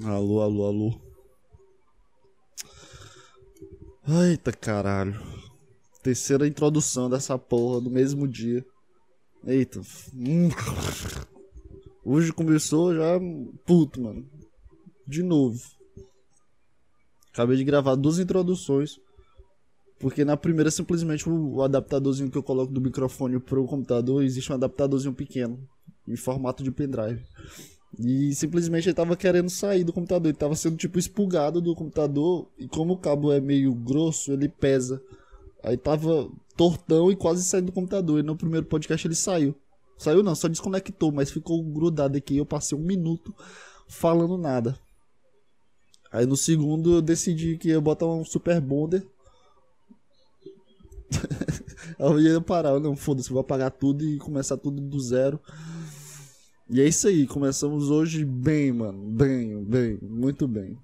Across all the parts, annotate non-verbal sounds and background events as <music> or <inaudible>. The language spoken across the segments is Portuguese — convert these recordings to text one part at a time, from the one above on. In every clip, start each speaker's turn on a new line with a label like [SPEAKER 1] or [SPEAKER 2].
[SPEAKER 1] Alô, alô, alô. Eita caralho. Terceira introdução dessa porra no mesmo dia. Eita. Hum. Hoje começou já puto, mano. De novo. Acabei de gravar duas introduções. Porque na primeira, simplesmente, o adaptadorzinho que eu coloco do microfone pro computador, existe um adaptadorzinho pequeno. Em formato de pendrive. E simplesmente ele tava querendo sair do computador. Ele tava sendo tipo expulgado do computador. E como o cabo é meio grosso, ele pesa. Aí tava tortão e quase saindo do computador. E no primeiro podcast ele saiu. Saiu não, só desconectou, mas ficou grudado aqui. Eu passei um minuto falando nada. Aí no segundo eu decidi que ia botar um super bonder. <laughs> eu ia parar, não, foda-se, vou apagar tudo e começar tudo do zero. E é isso aí, começamos hoje bem, mano. Bem, bem, muito bem.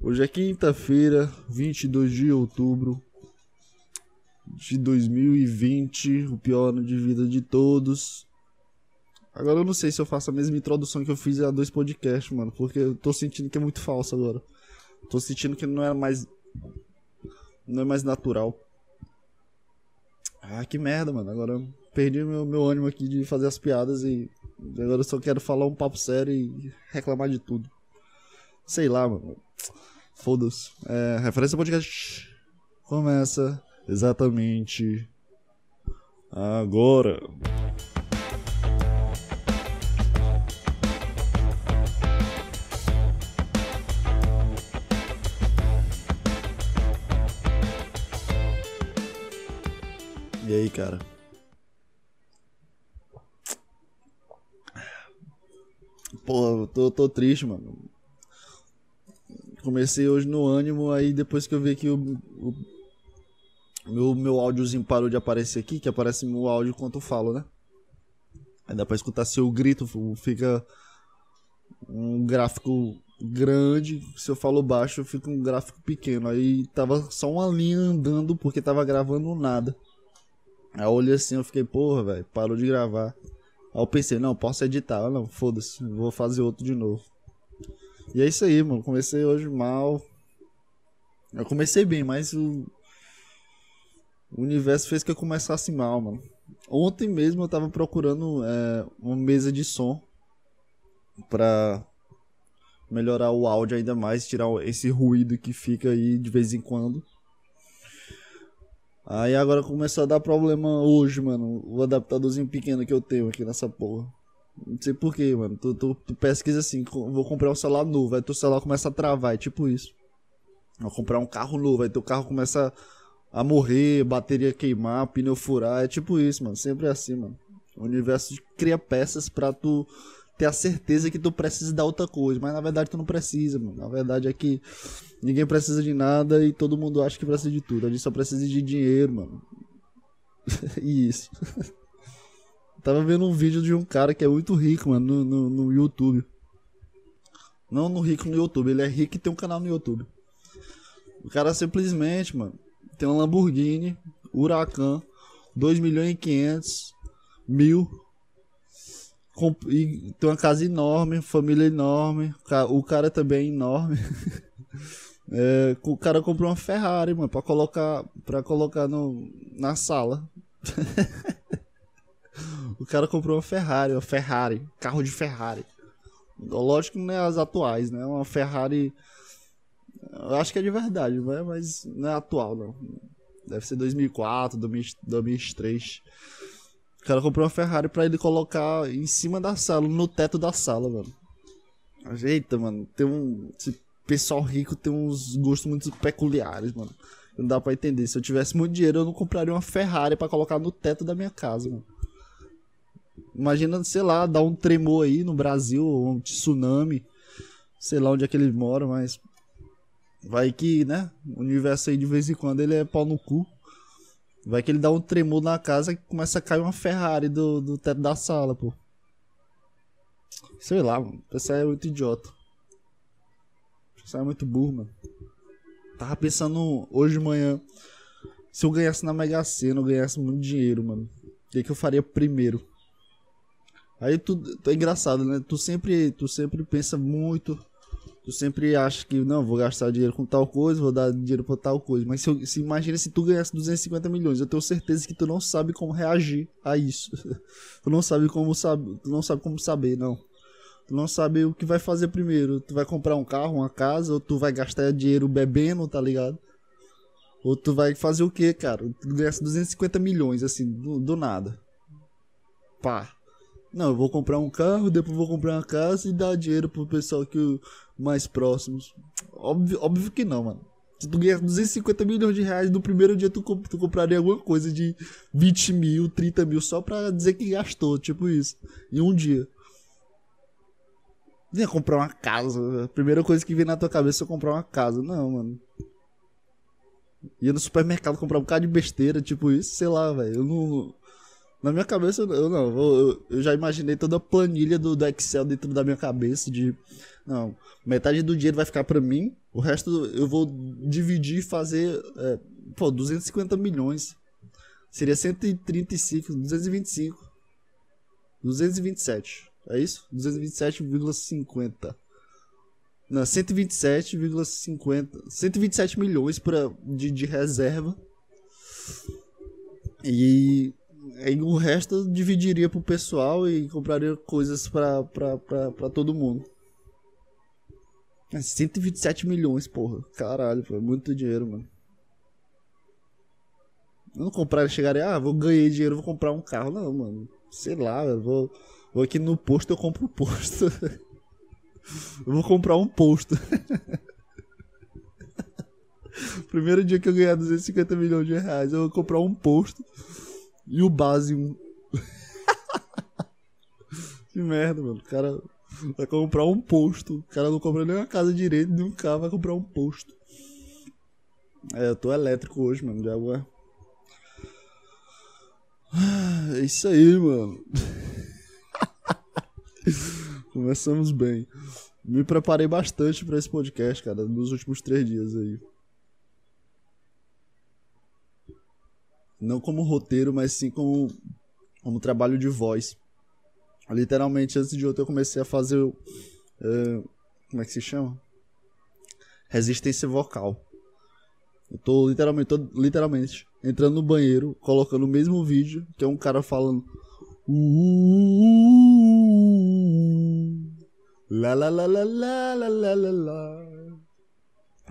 [SPEAKER 1] Hoje é quinta-feira, 22 de outubro de 2020, o pior ano de vida de todos. Agora eu não sei se eu faço a mesma introdução que eu fiz a dois podcasts, mano, porque eu tô sentindo que é muito falso agora. Tô sentindo que não é mais não é mais natural. Ah, que merda, mano. Agora eu perdi meu, meu ânimo aqui de fazer as piadas e agora eu só quero falar um papo sério e reclamar de tudo. Sei lá, mano. Foda-se. É, referência podcast começa exatamente agora. E aí, cara? Pô, tô, tô triste, mano. Comecei hoje no ânimo, aí depois que eu vi que o, o meu, meu áudiozinho parou de aparecer aqui, que aparece meu áudio enquanto eu falo, né? Aí dá pra escutar se eu grito, fica um gráfico grande, se eu falo baixo, fica um gráfico pequeno. Aí tava só uma linha andando porque tava gravando nada. Aí eu olhei assim, eu fiquei, porra, velho, parou de gravar. Aí eu pensei, não, posso editar. Não, foda-se, vou fazer outro de novo. E é isso aí, mano. Comecei hoje mal. Eu comecei bem, mas o, o universo fez que eu começasse mal, mano. Ontem mesmo eu tava procurando é, uma mesa de som pra melhorar o áudio ainda mais, tirar esse ruído que fica aí de vez em quando. Aí agora começou a dar problema hoje, mano. O adaptadorzinho pequeno que eu tenho aqui nessa porra. Não sei porquê, mano. Tu, tu, tu, pesquisa assim, vou comprar um celular novo, aí teu celular começa a travar, é tipo isso. Vou comprar um carro novo, aí teu carro começa a morrer, bateria queimar, pneu furar, é tipo isso, mano. Sempre é assim, mano. O universo cria peças pra tu ter a certeza que tu precisa da outra coisa, mas na verdade tu não precisa, mano. Na verdade é que ninguém precisa de nada e todo mundo acha que precisa de tudo. A gente só precisa de dinheiro, mano. <laughs> e isso. <laughs> Tava vendo um vídeo de um cara que é muito rico, mano, no, no, no YouTube. Não no rico no YouTube, ele é rico e tem um canal no YouTube. O cara simplesmente, mano, tem um Lamborghini, Huracan, 2 milhões e 500 mil e tem uma casa enorme, família enorme. O cara também é enorme. <laughs> É, o cara comprou uma Ferrari, mano, pra colocar, pra colocar no, na sala. <laughs> o cara comprou uma Ferrari, uma Ferrari, carro de Ferrari. Lógico que não é as atuais, né? Uma Ferrari. Eu acho que é de verdade, mas não é atual, não. Deve ser 2004, 2003. O cara comprou uma Ferrari pra ele colocar em cima da sala, no teto da sala, mano. Eita, mano, tem um. Esse pessoal rico tem uns gostos muito peculiares, mano. Não dá pra entender. Se eu tivesse muito dinheiro, eu não compraria uma Ferrari para colocar no teto da minha casa, mano. Imagina, sei lá, dar um tremor aí no Brasil, um tsunami. Sei lá onde é que eles moram, mas. Vai que, né? O universo aí de vez em quando ele é pau no cu. Vai que ele dá um tremor na casa e começa a cair uma Ferrari do, do teto da sala, pô. Sei lá, mano. O pessoal é muito idiota. O pessoal é muito burro, mano. Tava pensando hoje de manhã. Se eu ganhasse na Mega Sena, eu ganhasse muito dinheiro, mano. O que, que eu faria primeiro? Aí tu, tu é engraçado, né? Tu sempre, tu sempre pensa muito Tu sempre acha que, não, vou gastar dinheiro com tal coisa, vou dar dinheiro pra tal coisa. Mas se, se imagina se tu ganhasse 250 milhões, eu tenho certeza que tu não sabe como reagir a isso. <laughs> tu não sabe como sabe, tu não sabe como saber, não. Tu não sabe o que vai fazer primeiro. Tu vai comprar um carro, uma casa, ou tu vai gastar dinheiro bebendo, tá ligado? Ou tu vai fazer o que, cara? Tu ganhasse 250 milhões, assim, do, do nada. Pá. Não, eu vou comprar um carro, depois vou comprar uma casa e dar dinheiro pro pessoal que mais próximos. Óbvio, óbvio que não, mano. Se tu ganhar 250 milhões de reais no primeiro dia, tu, tu compraria alguma coisa de 20 mil, 30 mil só pra dizer que gastou, tipo isso. Em um dia. Ia comprar uma casa. A primeira coisa que vem na tua cabeça é comprar uma casa. Não, mano. Ia no supermercado comprar um bocado de besteira, tipo isso, sei lá, velho. Eu não. Na minha cabeça, eu não. Eu, eu, já imaginei toda a planilha do, do Excel dentro da minha cabeça de. Não, metade do dinheiro vai ficar para mim, o resto eu vou dividir e fazer. É, pô, 250 milhões. Seria 135, 225. 227. É isso? 227,50. Não, 127,50. 127 milhões pra, de, de reserva. E Aí o resto eu dividiria pro pessoal e compraria coisas pra, pra, pra, pra todo mundo. 127 milhões, porra. Caralho, pô, é muito dinheiro, mano. Eu não compraria, chegaria, ah, vou ganhar dinheiro, vou comprar um carro. Não, mano. Sei lá, vou, vou aqui no posto, eu compro um posto. <laughs> eu vou comprar um posto. <laughs> Primeiro dia que eu ganhar 250 milhões de reais, eu vou comprar um posto e o base 1. <laughs> que merda, mano. O cara vai comprar um posto. O cara não compra nem uma casa direito, nem um carro, vai comprar um posto. É, eu tô elétrico hoje, mano. De água. É isso aí, mano. <laughs> Começamos bem. Me preparei bastante para esse podcast, cara, nos últimos três dias aí. não como roteiro, mas sim como, como trabalho de voz. Literalmente, antes de outro, eu comecei a fazer. Uh, como é que se chama? Resistência vocal. Eu tô literalmente, tô, literalmente entrando no banheiro, colocando o mesmo vídeo, que é um cara falando. la la la la la la la.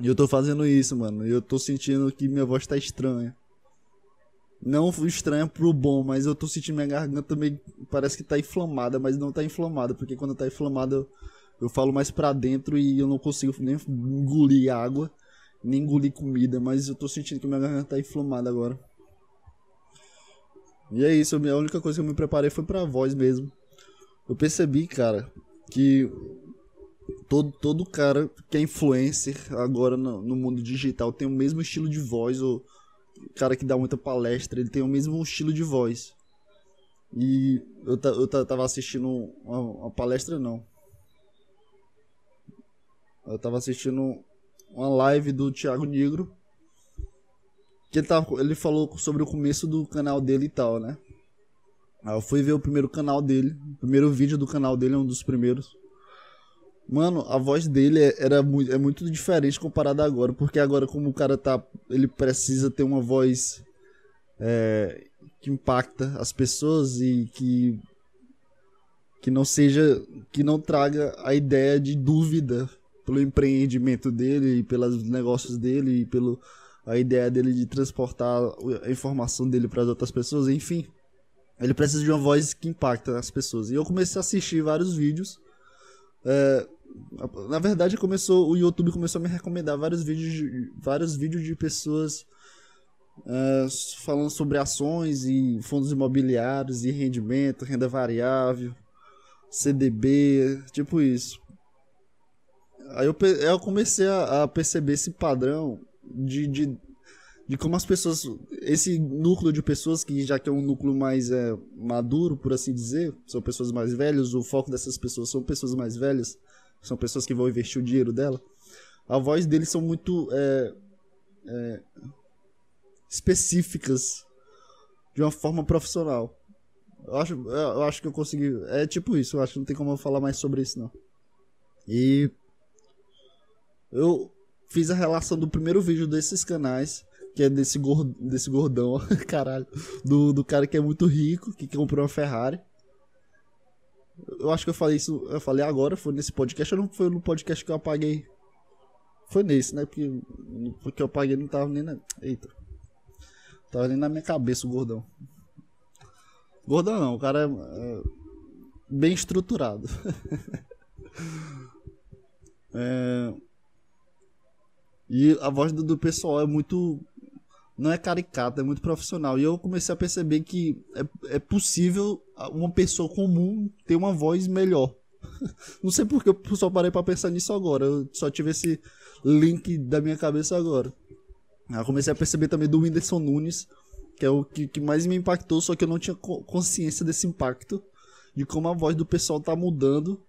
[SPEAKER 1] E eu tô fazendo isso, mano. E eu tô sentindo que minha voz tá estranha. Não estranha pro bom, mas eu tô sentindo minha garganta também. Parece que tá inflamada, mas não tá inflamada. Porque quando tá inflamada eu, eu falo mais pra dentro e eu não consigo nem engolir água, nem engolir comida. Mas eu tô sentindo que minha garganta tá inflamada agora. E é isso, a única coisa que eu me preparei foi pra voz mesmo. Eu percebi, cara, que todo, todo cara que é influencer agora no, no mundo digital tem o mesmo estilo de voz ou cara que dá muita palestra, ele tem o mesmo estilo de voz. E eu, eu tava assistindo uma, uma, palestra, não. Eu tava assistindo uma live do Thiago Negro. Que ele, tava, ele falou sobre o começo do canal dele e tal, né? Aí eu fui ver o primeiro canal dele. O primeiro vídeo do canal dele é um dos primeiros. Mano, a voz dele é, era muito, é muito diferente comparada agora, porque agora como o cara tá, ele precisa ter uma voz é, que impacta as pessoas e que que não seja, que não traga a ideia de dúvida pelo empreendimento dele e pelos negócios dele e pelo a ideia dele de transportar a informação dele para as outras pessoas, enfim. Ele precisa de uma voz que impacta as pessoas. E eu comecei a assistir vários vídeos é, na verdade, começou o YouTube começou a me recomendar vários vídeos de, vários vídeos de pessoas uh, falando sobre ações e fundos imobiliários e rendimento, renda variável, CDB, tipo isso. Aí eu, eu comecei a, a perceber esse padrão de, de, de, como as pessoas. Esse núcleo de pessoas, que já que é um núcleo mais é, maduro, por assim dizer, são pessoas mais velhas, o foco dessas pessoas são pessoas mais velhas são pessoas que vão investir o dinheiro dela, a voz deles são muito é, é, específicas de uma forma profissional. Eu acho, eu acho que eu consegui. É tipo isso, eu acho que não tem como eu falar mais sobre isso, não. E. Eu fiz a relação do primeiro vídeo desses canais, que é desse, gordo, desse gordão, <laughs> caralho, do, do cara que é muito rico, que comprou uma Ferrari. Eu acho que eu falei isso, eu falei agora, foi nesse podcast, ou não foi no podcast que eu apaguei? Foi nesse, né? Porque, porque eu apaguei não tava nem na. Eita. Tava nem na minha cabeça o gordão. Gordão não, o cara é, é bem estruturado. <laughs> é, e a voz do, do pessoal é muito não é caricata, é muito profissional. E eu comecei a perceber que é, é possível uma pessoa comum ter uma voz melhor. <laughs> não sei porque eu só parei para pensar nisso agora. Eu só tive esse link da minha cabeça agora. Eu comecei a perceber também do Whindersson Nunes, que é o que, que mais me impactou, só que eu não tinha consciência desse impacto, de como a voz do pessoal tá mudando,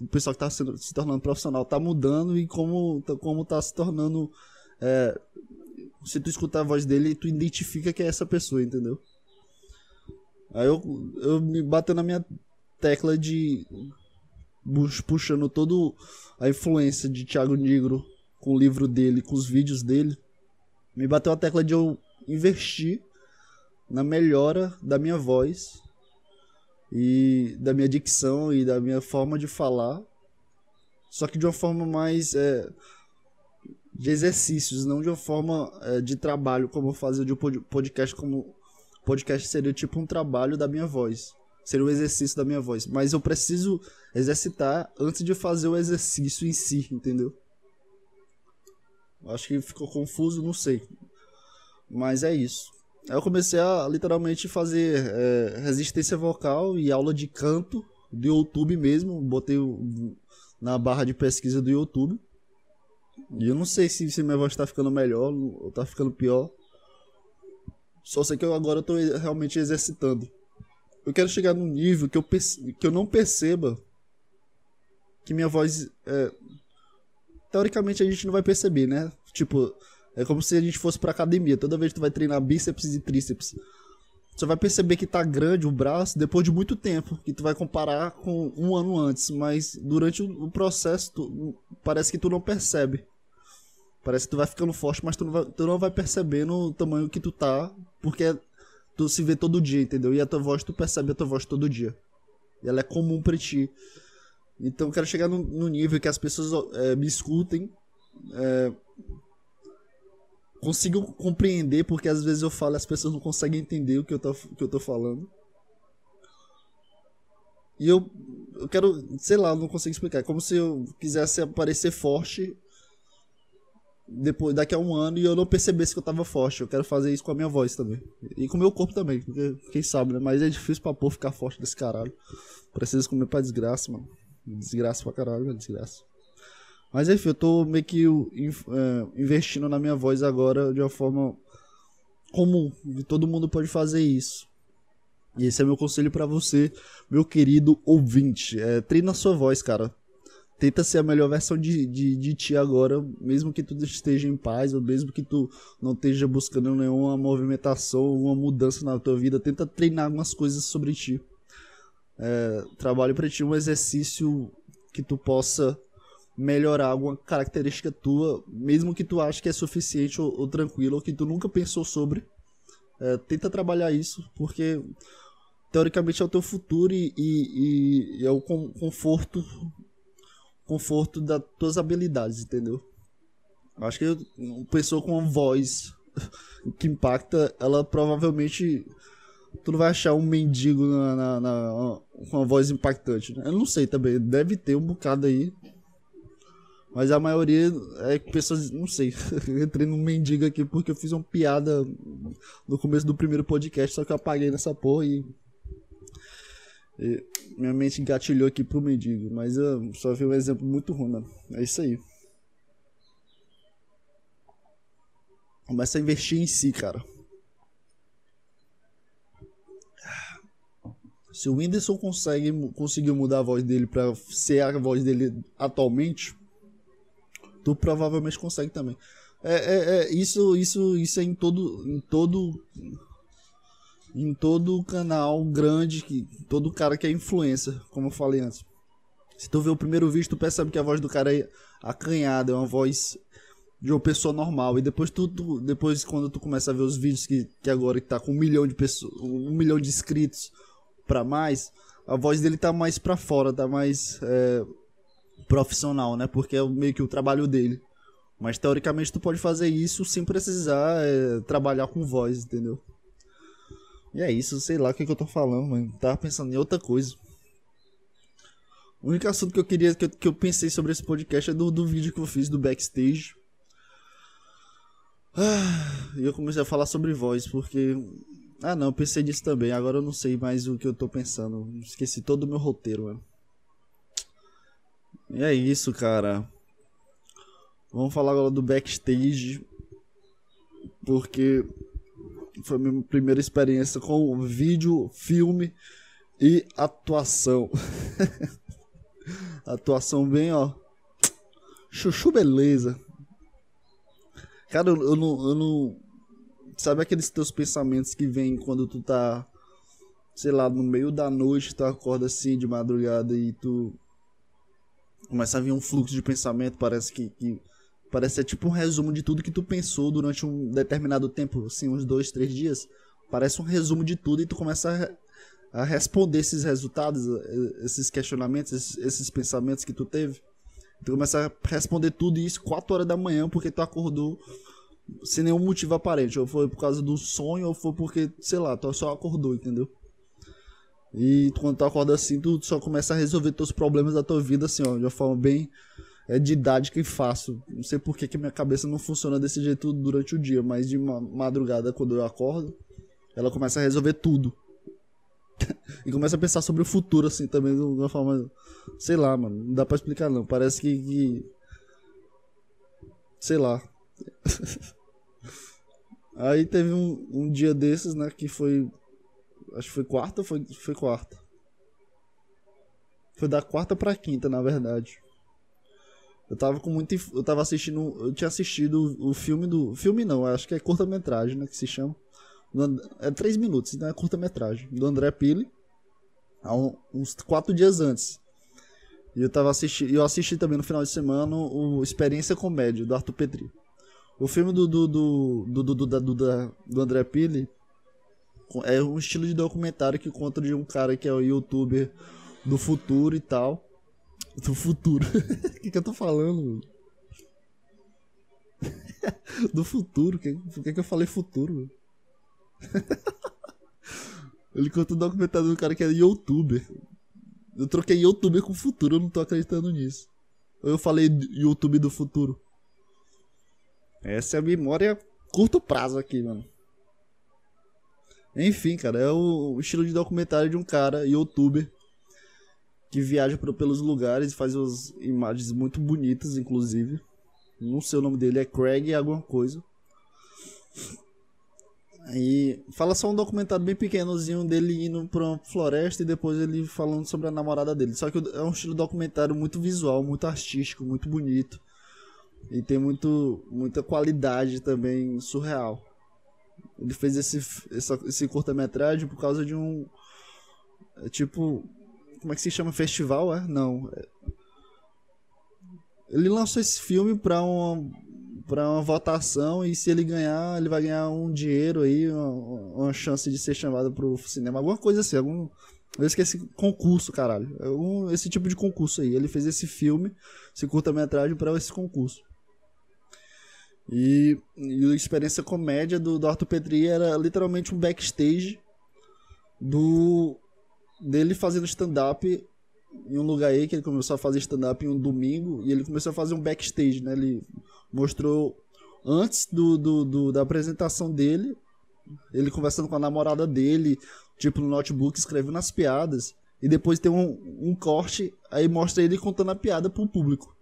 [SPEAKER 1] o pessoal que tá sendo, se tornando profissional tá mudando e como, como tá se tornando é, se tu escutar a voz dele, tu identifica que é essa pessoa, entendeu? Aí eu, eu me bato na minha tecla de puxando todo a influência de Thiago Negro com o livro dele, com os vídeos dele. Me bateu a tecla de eu investir na melhora da minha voz e da minha dicção e da minha forma de falar. Só que de uma forma mais é, de exercícios, não de uma forma é, de trabalho, como eu fazia de um podcast, como podcast seria tipo um trabalho da minha voz. Seria um exercício da minha voz. Mas eu preciso exercitar antes de fazer o exercício em si, entendeu? Acho que ficou confuso, não sei. Mas é isso. Aí eu comecei a literalmente fazer é, resistência vocal e aula de canto do YouTube mesmo. Botei na barra de pesquisa do YouTube. E eu não sei se, se minha voz tá ficando melhor ou tá ficando pior. Só sei que eu agora tô realmente exercitando. Eu quero chegar num nível que eu, que eu não perceba que minha voz. É... Teoricamente a gente não vai perceber, né? Tipo, é como se a gente fosse pra academia. Toda vez que tu vai treinar bíceps e tríceps. Você vai perceber que tá grande o braço depois de muito tempo, que tu vai comparar com um ano antes, mas durante o processo tu, parece que tu não percebe. Parece que tu vai ficando forte, mas tu não vai, tu não vai percebendo o tamanho que tu tá, porque tu se vê todo dia, entendeu? E a tua voz, tu percebe a tua voz todo dia. E ela é comum pra ti. Então eu quero chegar no, no nível que as pessoas é, me escutem, é, consigam compreender, porque às vezes eu falo e as pessoas não conseguem entender o que eu tô, que eu tô falando. E eu, eu quero, sei lá, não consigo explicar. É como se eu quisesse aparecer forte depois daqui a um ano e eu não percebesse que eu tava forte. Eu quero fazer isso com a minha voz também. E com o meu corpo também, porque quem sabe, né? Mas é difícil pra pôr ficar forte desse caralho. Precisa comer pra desgraça, mano. Desgraça pra caralho, desgraça. Mas enfim, eu tô meio que é, investindo na minha voz agora de uma forma comum. E todo mundo pode fazer isso. E esse é meu conselho para você, meu querido ouvinte. É, treina a sua voz, cara. Tenta ser a melhor versão de, de, de ti agora, mesmo que tu esteja em paz, ou mesmo que tu não esteja buscando nenhuma movimentação, uma mudança na tua vida. Tenta treinar algumas coisas sobre ti. É, trabalhe para ti um exercício que tu possa melhorar alguma característica tua, mesmo que tu ache que é suficiente ou, ou tranquilo, ou que tu nunca pensou sobre. É, tenta trabalhar isso, porque teoricamente é o teu futuro e, e, e é o conforto conforto das tuas habilidades, entendeu? Acho que uma pessoa com uma voz <laughs> que impacta, ela provavelmente tu não vai achar um mendigo na, na, na, com uma voz impactante. Né? Eu não sei também, deve ter um bocado aí mas a maioria é pessoas, não sei, <laughs> entrei num mendigo aqui porque eu fiz uma piada no começo do primeiro podcast, só que eu apaguei nessa porra e, e minha mente engatilhou aqui pro mendigo. Mas eu só vi um exemplo muito ruim, mano. É isso aí. Começa a investir em si, cara. Se o Whindersson consegue, conseguiu mudar a voz dele pra ser a voz dele atualmente tu provavelmente consegue também. É, é, é, isso, isso, isso é em todo, em todo, em todo canal grande, que todo cara que é influencer, como eu falei antes. Se tu vê o primeiro vídeo, tu percebe que a voz do cara é acanhada, é uma voz de uma pessoa normal. E depois tu, tu, depois quando tu começa a ver os vídeos que, que agora que tá com um milhão de pessoas, um milhão de inscritos para mais, a voz dele tá mais para fora, tá mais é, profissional, né? Porque é meio que o trabalho dele. Mas teoricamente tu pode fazer isso sem precisar é, trabalhar com voz, entendeu? E é isso, sei lá o que, que eu tô falando, mano. Tava pensando em outra coisa. O único assunto que eu queria, que eu, que eu pensei sobre esse podcast é do, do vídeo que eu fiz do backstage. Ah, e eu comecei a falar sobre voz, porque. Ah não, eu pensei nisso também. Agora eu não sei mais o que eu tô pensando. Esqueci todo o meu roteiro, mano. E é isso, cara. Vamos falar agora do backstage. Porque foi a minha primeira experiência com vídeo, filme e atuação. <laughs> atuação bem, ó. Chuchu beleza. Cara, eu, eu, não, eu não. Sabe aqueles teus pensamentos que vêm quando tu tá. Sei lá, no meio da noite, tu acorda assim de madrugada e tu. Começa a vir um fluxo de pensamento, parece que, que Parece ser tipo um resumo de tudo que tu pensou durante um determinado tempo, assim, uns dois, três dias. Parece um resumo de tudo e tu começa a, a responder esses resultados, esses questionamentos, esses, esses, pensamentos que tu teve. Tu começa a responder tudo isso 4 horas da manhã porque tu acordou sem nenhum motivo aparente. Ou foi por causa do sonho, ou foi porque, sei lá, tu só acordou, entendeu? E quando tu acorda assim, tu só começa a resolver teus problemas da tua vida, assim, ó, de uma forma bem é didática e fácil. Não sei por que, que minha cabeça não funciona desse jeito durante o dia, mas de madrugada, quando eu acordo, ela começa a resolver tudo. <laughs> e começa a pensar sobre o futuro, assim, também, de uma forma. Sei lá, mano. Não dá pra explicar, não. Parece que. que... Sei lá. <laughs> Aí teve um, um dia desses, né, que foi. Acho que foi quarta foi, foi quarta? Foi da quarta pra quinta, na verdade. Eu tava com muito. Eu tava assistindo. Eu tinha assistido o filme do. Filme não, acho que é curta-metragem, né? Que se chama. É três minutos, então é curta-metragem. Do André Pili. Há uns quatro dias antes. E eu tava assistindo. Eu assisti também no final de semana o Experiência Comédia, do Arthur Petri. O filme do. do. do. do, do, do, do, do, André Pili é um estilo de documentário que conta de um cara que é o youtuber do futuro e tal do futuro. O <laughs> que, que eu tô falando? <laughs> do futuro. Por que, que eu falei futuro? <laughs> Ele conta o documentário do cara que é youtuber. Eu troquei youtuber com futuro, eu não tô acreditando nisso. Ou eu falei YouTube do futuro. Essa é a memória curto prazo aqui, mano. Enfim, cara, é o estilo de documentário de um cara, youtuber, que viaja por, pelos lugares e faz umas imagens muito bonitas, inclusive. Não sei o nome dele, é Craig alguma coisa. E fala só um documentário bem pequenozinho dele indo pra uma floresta e depois ele falando sobre a namorada dele. Só que é um estilo documentário muito visual, muito artístico, muito bonito. E tem muito, muita qualidade também surreal. Ele fez esse, essa, esse curta-metragem por causa de um. É tipo, como é que se chama? Festival, é? Não. Ele lançou esse filme pra uma, pra uma votação e se ele ganhar, ele vai ganhar um dinheiro aí, uma, uma chance de ser chamado pro cinema. Alguma coisa assim, algum. Eu esqueci concurso, caralho. Esse tipo de concurso aí. Ele fez esse filme, esse curta-metragem, para esse concurso. E, e a experiência comédia do, do Arthur Petri era literalmente um backstage do dele fazendo stand-up em um lugar aí que ele começou a fazer stand-up em um domingo e ele começou a fazer um backstage, né? Ele mostrou antes do, do, do, da apresentação dele, ele conversando com a namorada dele, tipo no notebook, escrevendo as piadas. E depois tem um, um corte, aí mostra ele contando a piada pro público.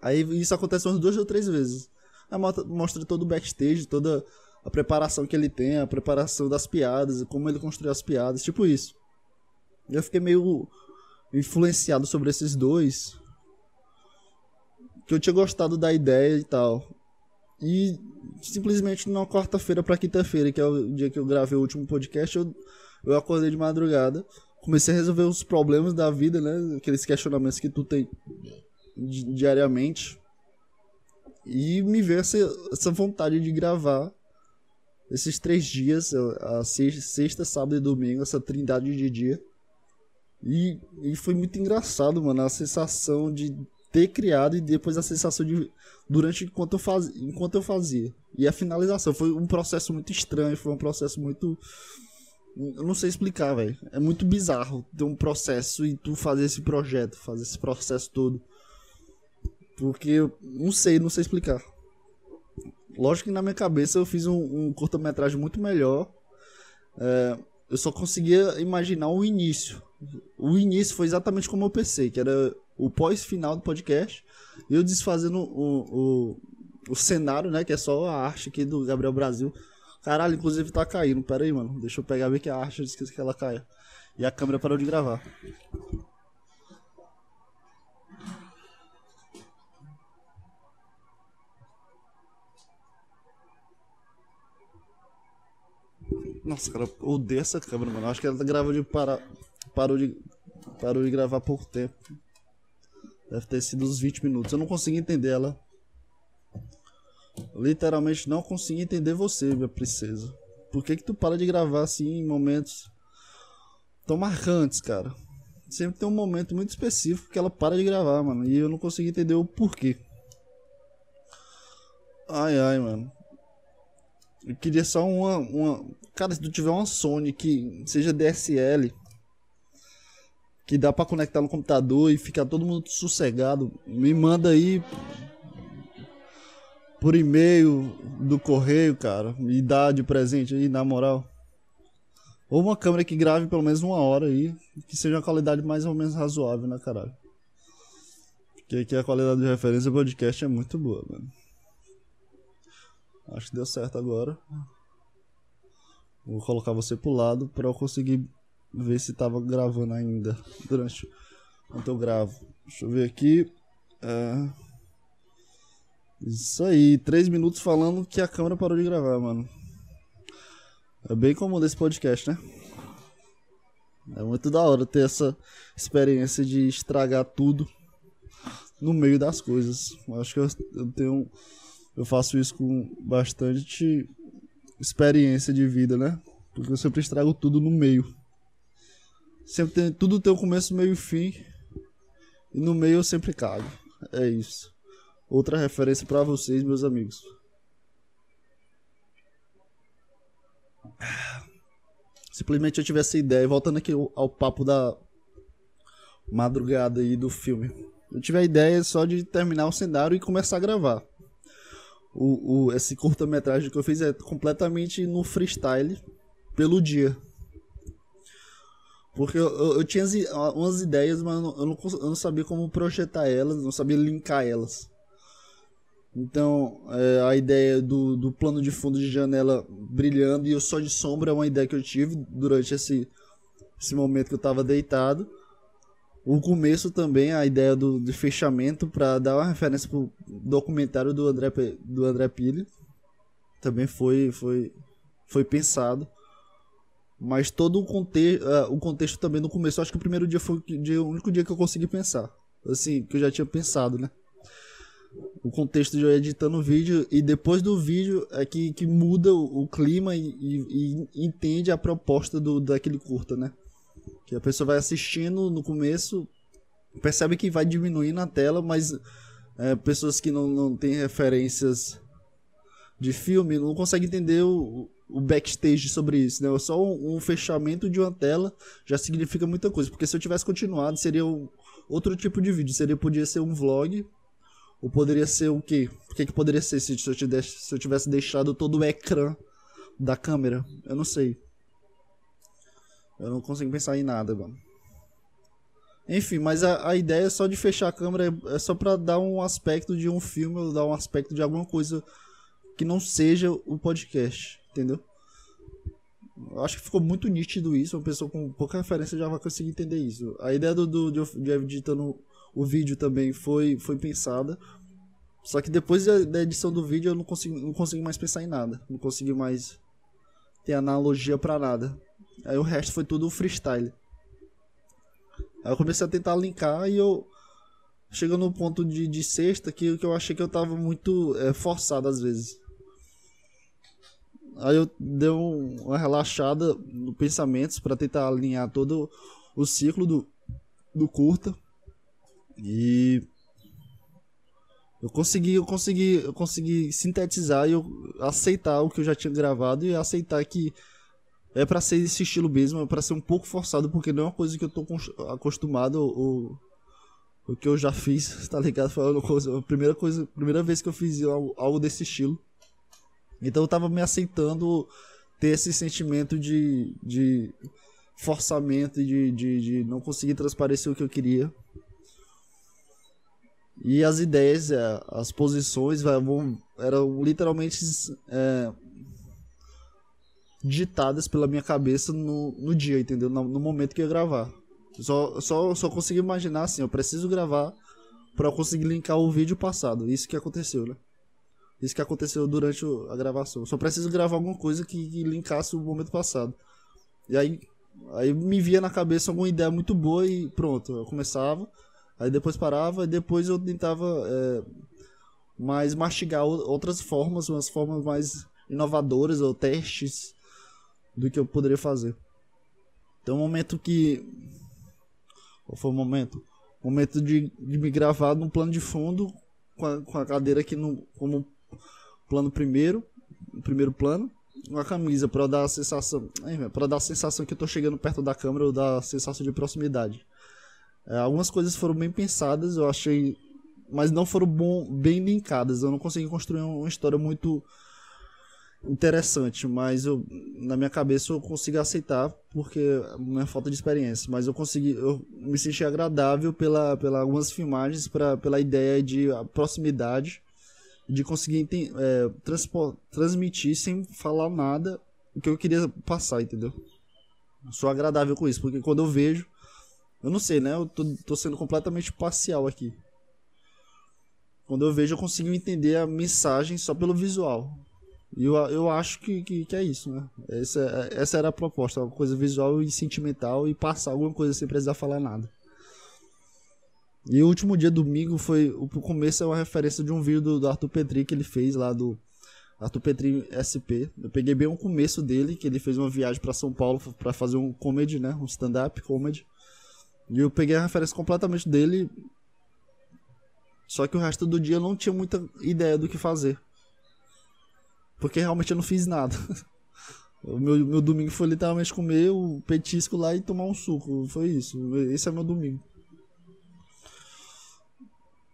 [SPEAKER 1] Aí isso acontece umas duas ou três vezes. Mostra todo o backstage, toda a preparação que ele tem, a preparação das piadas, como ele construiu as piadas, tipo isso. Eu fiquei meio influenciado sobre esses dois. Que eu tinha gostado da ideia e tal. E simplesmente na quarta-feira para quinta-feira, que é o dia que eu gravei o último podcast, eu, eu acordei de madrugada comecei a resolver os problemas da vida, né? Aqueles questionamentos que tu tem di diariamente. E me veio essa, essa vontade de gravar esses três dias, a sexta, sábado e domingo, essa trindade de dia. E, e foi muito engraçado, mano, a sensação de ter criado e depois a sensação de durante enquanto eu, faz, enquanto eu fazia. E a finalização foi um processo muito estranho, foi um processo muito eu não sei explicar, velho. É muito bizarro ter um processo e tu fazer esse projeto, fazer esse processo todo. Porque eu não sei, não sei explicar. Lógico que na minha cabeça eu fiz um, um curta-metragem muito melhor. É, eu só conseguia imaginar o início. O início foi exatamente como eu pensei, que era o pós-final do podcast. Eu desfazendo o, o, o cenário, né? Que é só a arte aqui do Gabriel Brasil. Caralho, inclusive tá caindo. Pera aí, mano. Deixa eu pegar ver que a arte eu esqueci que ela caia. E a câmera parou de gravar. Nossa, cara, eu odeio essa câmera, mano. Acho que ela grava de parar. Parou de. Parou de gravar há pouco tempo. Deve ter sido uns 20 minutos. Eu não consegui entender ela. Literalmente não consegui entender você, minha princesa. Por que que tu para de gravar assim em momentos tão marcantes, cara? Sempre tem um momento muito específico que ela para de gravar, mano. E eu não consegui entender o porquê. Ai, ai, mano. Eu queria só uma, uma. Cara, se tu tiver uma Sony que seja DSL, que dá para conectar no computador e ficar todo mundo sossegado, me manda aí por e-mail do correio, cara, me dá de presente aí, na moral. Ou uma câmera que grave pelo menos uma hora aí, que seja uma qualidade mais ou menos razoável, né, caralho? Porque aqui a qualidade de referência do podcast é muito boa, mano. Acho que deu certo agora. Vou colocar você pro lado para eu conseguir ver se tava gravando ainda <laughs> durante enquanto eu gravo. Deixa eu ver aqui. É... Isso aí, três minutos falando que a câmera parou de gravar, mano. É bem comum desse podcast, né? É muito da hora ter essa experiência de estragar tudo no meio das coisas. Eu acho que eu, eu tenho eu faço isso com bastante experiência de vida, né? Porque eu sempre estrago tudo no meio. Sempre tem, tudo tem um começo, meio e fim. E no meio eu sempre cago. É isso. Outra referência para vocês, meus amigos. Simplesmente eu tivesse ideia, voltando aqui ao papo da madrugada aí do filme. Eu tive a ideia só de terminar o cenário e começar a gravar o, o, esse curta-metragem que eu fiz é completamente no freestyle pelo dia. Porque eu, eu, eu tinha umas ideias, mas eu não, eu não, eu sabia como projetar elas, não sabia linkar elas. Então, é, a ideia do, do plano de fundo de janela brilhando e o sol de sombra é uma ideia que eu tive durante esse, esse momento que eu estava deitado o começo também, a ideia do, de fechamento, para dar uma referência pro documentário do André, do André Pili. Também foi, foi, foi pensado. Mas todo o, conte uh, o contexto também no começo, acho que o primeiro dia foi o único dia que eu consegui pensar. Assim, que eu já tinha pensado, né? O contexto de eu editando o vídeo e depois do vídeo é que, que muda o, o clima e, e, e, entende a proposta do, daquele curta, né? Que a pessoa vai assistindo no começo, percebe que vai diminuindo a tela, mas é, pessoas que não, não têm referências de filme não conseguem entender o, o backstage sobre isso, né? Só um, um, fechamento de uma tela já significa muita coisa, porque se eu tivesse continuado seria um, outro tipo de vídeo, seria podia ser um vlog ou poderia ser o quê? O que, que poderia ser se eu, tivesse, se eu tivesse deixado todo o ecrã da câmera? Eu não sei. Eu não consigo pensar em nada, mano. Enfim, mas a, a ideia é só de fechar a câmera é, é só para dar um aspecto de um filme ou dar um aspecto de alguma coisa que não seja o podcast, entendeu? Eu acho que ficou muito nítido isso. Uma pessoa com pouca referência já vai conseguir entender isso. A ideia do, do de, de editando o vídeo também foi, foi pensada. Só que depois da, da edição do vídeo eu não consigo, não consigo mais pensar em nada. Não consigo mais ter analogia para nada. Aí o resto foi tudo freestyle. Aí eu comecei a tentar linkar e eu. Chega no ponto de, de sexta que, que eu achei que eu tava muito é, forçado às vezes. Aí eu dei uma relaxada no pensamentos para tentar alinhar todo o ciclo do, do curta. E eu consegui, eu consegui, eu consegui sintetizar e eu aceitar o que eu já tinha gravado e aceitar que é para ser esse estilo mesmo, é para ser um pouco forçado porque não é uma coisa que eu tô acostumado ou o que eu já fiz, <laughs> tá ligado? Foi a primeira coisa, primeira vez que eu fiz algo, algo desse estilo. Então eu tava me aceitando ter esse sentimento de, de forçamento e de, de, de não conseguir transparecer o que eu queria. E as ideias, é, as posições eram literalmente é, digitadas pela minha cabeça no, no dia, entendeu? No, no momento que eu ia gravar. Só, só, só consegui imaginar assim, eu preciso gravar para conseguir linkar o vídeo passado. Isso que aconteceu, né? Isso que aconteceu durante a gravação. Só preciso gravar alguma coisa que, que linkasse o momento passado. E aí, aí me via na cabeça alguma ideia muito boa e pronto, eu começava Aí depois parava e depois eu tentava é, mais mastigar outras formas, umas formas mais inovadoras ou testes do que eu poderia fazer. Então, o momento que. Qual foi o momento? O momento de, de me gravar num plano de fundo, com a, com a cadeira aqui no, como plano primeiro, primeiro plano, uma camisa para dar a sensação, para dar a sensação que eu tô chegando perto da câmera ou dar a sensação de proximidade. É, algumas coisas foram bem pensadas, eu achei, mas não foram bom, bem linkadas. Eu não consegui construir uma história muito interessante, mas eu na minha cabeça eu consigo aceitar porque é minha falta de experiência, mas eu consegui, eu me senti agradável pela, pela algumas filmagens, pra, pela ideia de proximidade, de conseguir é, transmitir sem falar nada o que eu queria passar, entendeu? sou agradável com isso, porque quando eu vejo eu não sei, né? Eu tô, tô sendo completamente parcial aqui. Quando eu vejo, eu consigo entender a mensagem só pelo visual. E eu, eu acho que, que, que é isso, né? Essa, essa era a proposta, uma coisa visual e sentimental e passar alguma coisa sem precisar falar nada. E o último dia, domingo, foi. O começo é uma referência de um vídeo do, do Arthur Petri que ele fez lá do Arthur Petri SP. Eu peguei bem o começo dele, que ele fez uma viagem para São Paulo para fazer um comedy, né? Um stand-up comedy. E eu peguei a referência completamente dele. Só que o resto do dia eu não tinha muita ideia do que fazer. Porque realmente eu não fiz nada. <laughs> O meu, meu domingo foi literalmente comer o petisco lá e tomar um suco. Foi isso. Esse é meu domingo.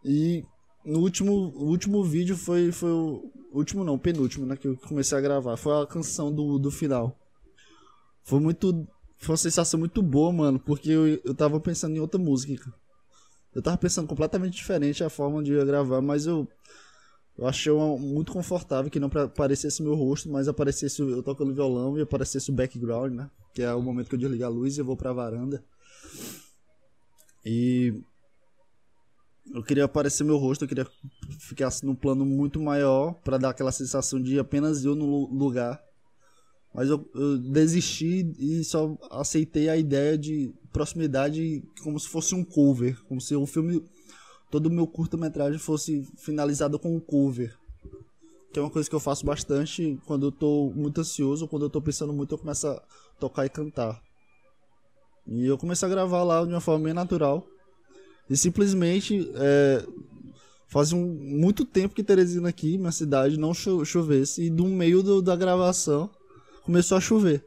[SPEAKER 1] E no último, o último vídeo foi, foi o último não, penúltimo, né, que eu comecei a gravar. Foi a canção do, do final. Foi muito foi uma sensação muito boa, mano, porque eu, eu tava pensando em outra música. Eu tava pensando completamente diferente a forma de gravar, mas eu, eu achei uma, muito confortável que não aparecesse meu rosto, mas aparecesse eu tocando violão e aparecesse o background, né? Que é o momento que eu desligo a luz e eu vou pra varanda. E eu queria aparecer meu rosto, eu queria ficar assim, num plano muito maior para dar aquela sensação de apenas eu no lugar mas eu, eu, desisti e só aceitei a ideia de proximidade como se fosse um cover. Como se o filme. Todo o meu curta-metragem fosse finalizado com um cover. Que é uma coisa que eu faço bastante quando eu tô muito ansioso, quando eu tô pensando muito, eu começo a tocar e cantar. E eu comecei a gravar lá de uma forma bem natural. E simplesmente é, faz um, muito tempo que Teresina aqui, minha cidade, não cho chovesse. E do meio do, da gravação começou a chover.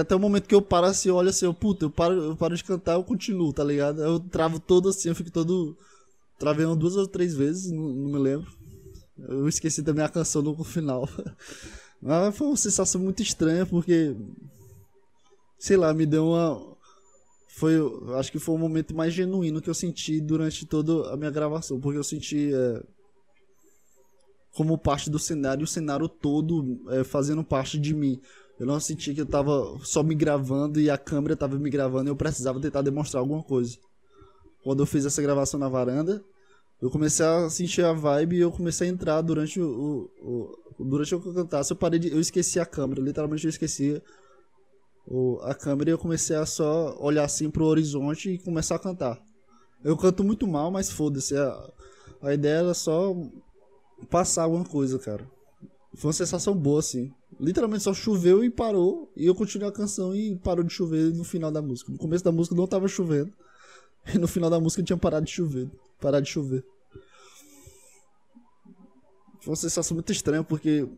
[SPEAKER 1] Até o momento que eu paro assim, olho assim, eu, puta, eu paro, eu paro de cantar, eu continuo, tá ligado? Eu travo todo assim, eu fico todo. Travei duas ou três vezes, não, não me lembro. Eu esqueci também a canção no final. <laughs> Mas foi uma sensação muito estranha, porque. Sei lá, me deu uma. Foi. Acho que foi o momento mais genuíno que eu senti durante toda a minha gravação, porque eu senti. É, como parte do cenário, o cenário todo é, fazendo parte de mim. Eu não senti que eu tava só me gravando e a câmera tava me gravando e eu precisava tentar demonstrar alguma coisa. Quando eu fiz essa gravação na varanda, eu comecei a sentir a vibe e eu comecei a entrar durante o, o, o durante o que eu cantasse, eu parei de, eu esqueci a câmera, literalmente eu esqueci o, a câmera e eu comecei a só olhar assim pro horizonte e começar a cantar. Eu canto muito mal, mas foda-se. A, a ideia era só passar alguma coisa, cara. Foi uma sensação boa, assim. Literalmente só choveu e parou. E eu continuei a canção e parou de chover no final da música. No começo da música não tava chovendo. <laughs> E no final da música tinha parado de chover. Parar de chover. Foi uma sensação muito estranha porque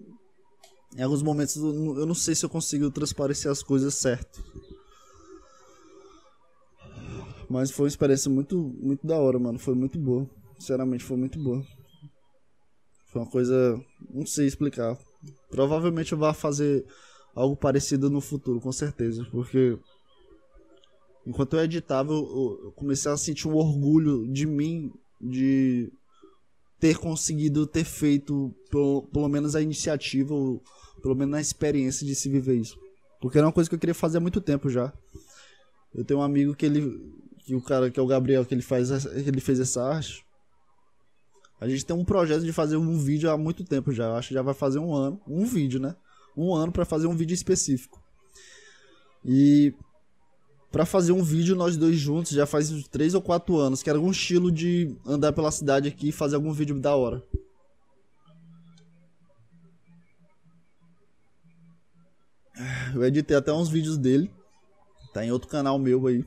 [SPEAKER 1] em alguns momentos eu não sei se eu consigo transparecer as coisas certo. Mas foi uma experiência muito, muito da hora, mano. Foi muito boa. Sinceramente, foi muito boa. Foi uma coisa. Não sei explicar. Provavelmente eu vou fazer algo parecido no futuro, com certeza. Porque. Enquanto eu editava, eu comecei a sentir um orgulho de mim de ter conseguido ter feito pelo, pelo menos a iniciativa, ou pelo menos a experiência de se viver isso. Porque era uma coisa que eu queria fazer há muito tempo já. Eu tenho um amigo que ele. que o cara que é o Gabriel, que ele faz ele fez essa arte. A gente tem um projeto de fazer um vídeo há muito tempo já. Eu acho que já vai fazer um ano. Um vídeo, né? Um ano para fazer um vídeo específico. E para fazer um vídeo nós dois juntos já faz uns 3 ou 4 anos, que era algum estilo de andar pela cidade aqui e fazer algum vídeo da hora. Eu editei até uns vídeos dele. Tá em outro canal meu aí.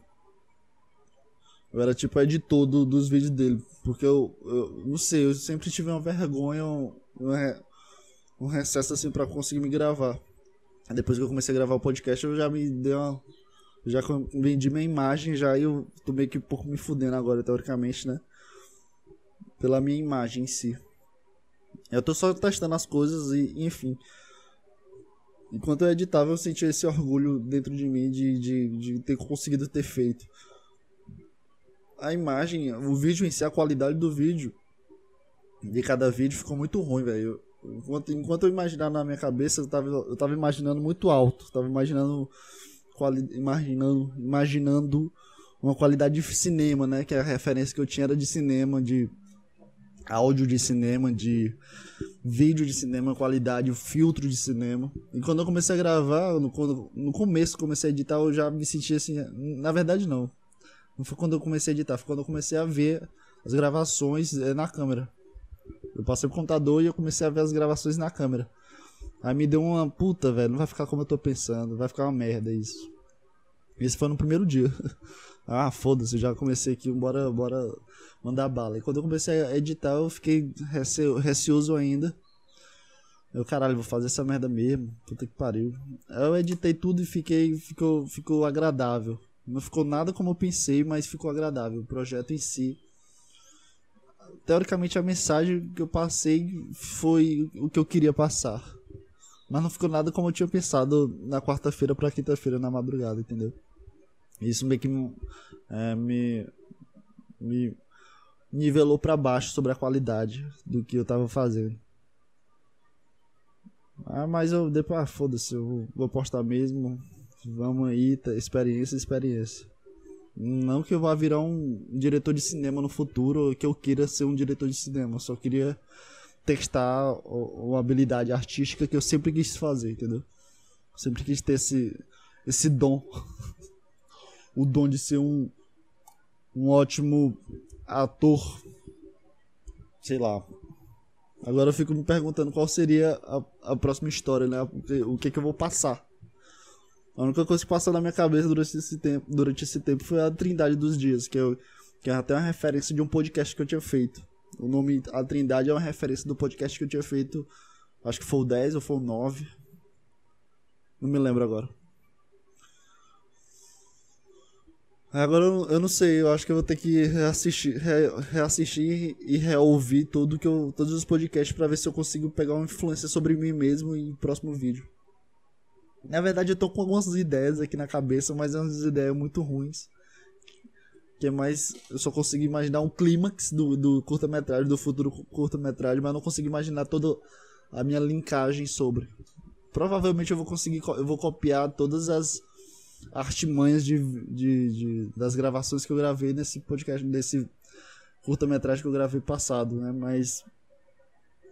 [SPEAKER 1] Eu era tipo editor do, dos vídeos dele. Porque eu, eu não sei, eu sempre tive uma vergonha, um, um recesso assim pra conseguir me gravar. Depois que eu comecei a gravar o podcast, eu já me dei uma já vendi minha imagem já e eu tô meio que um pouco me fudendo agora, teoricamente, né? Pela minha imagem em si. Eu tô só testando as coisas e, enfim. Enquanto eu editava, eu sentia esse orgulho dentro de mim de, de, de ter conseguido ter feito. A imagem, o vídeo em si, a qualidade do vídeo de cada vídeo ficou muito ruim, velho. Enquanto, enquanto eu imaginava na minha cabeça, eu tava, eu tava imaginando muito alto. Tava imaginando imaginando, imaginando uma qualidade de cinema, né? Que a referência que eu tinha era de cinema, de áudio de cinema, de vídeo de cinema, qualidade, o filtro de cinema. E quando eu comecei a gravar, no, quando, no começo comecei a editar, eu já me senti assim. Na verdade, não. Não foi quando eu comecei a editar, foi quando eu comecei a ver as gravações é, na câmera. Eu passei pro computador e eu comecei a ver as gravações na câmera. Aí me deu uma puta, velho, não vai ficar como eu tô pensando, vai ficar uma merda isso. Esse foi no primeiro dia. <laughs> ah, foda-se, já comecei aqui, bora, bora mandar bala. E quando eu comecei a editar, eu fiquei receoso ainda. Eu, caralho, vou fazer essa merda mesmo. Puta que pariu. Eu editei tudo e fiquei, ficou, ficou agradável. Não ficou nada como eu pensei, mas ficou agradável. O projeto em si. Teoricamente, a mensagem que eu passei foi o que eu queria passar. Mas não ficou nada como eu tinha pensado na quarta-feira pra quinta-feira na madrugada, entendeu? Isso meio que é, me, me nivelou para baixo sobre a qualidade do que eu tava fazendo. Ah, mas eu depois, ah, foda-se, eu vou postar mesmo. Vamos aí, tá, experiência, experiência. Não que eu vá virar um diretor de cinema no futuro, ou que eu queira ser um diretor de cinema. Só queria testar uma habilidade artística que eu sempre quis fazer, entendeu? Sempre quis ter esse, esse dom. <laughs> o dom de ser um, um ótimo ator. Sei lá. Agora eu fico me perguntando qual seria a, a próxima história, né? O que, que eu vou passar. A única coisa que passou na minha cabeça durante esse tempo, durante esse tempo foi a Trindade dos Dias, que, eu, que é até uma referência de um podcast que eu tinha feito. O nome A Trindade é uma referência do podcast que eu tinha feito. Acho que foi o 10 ou foi o 9. Não me lembro agora. Agora eu não sei, eu acho que eu vou ter que reassistir, reassistir e reouvir tudo que eu, todos os podcasts para ver se eu consigo pegar uma influência sobre mim mesmo em próximo vídeo. Na verdade eu tô com algumas ideias aqui na cabeça, mas é umas ideias muito ruins que é mais. Eu só consigo imaginar um clímax do, do curta-metragem, do futuro curta-metragem, mas não consigo imaginar toda a minha linkagem sobre. Provavelmente eu vou conseguir. Eu vou copiar todas as artimanhas de, de, de das gravações que eu gravei nesse podcast, nesse curta-metragem que eu gravei passado, né? Mas.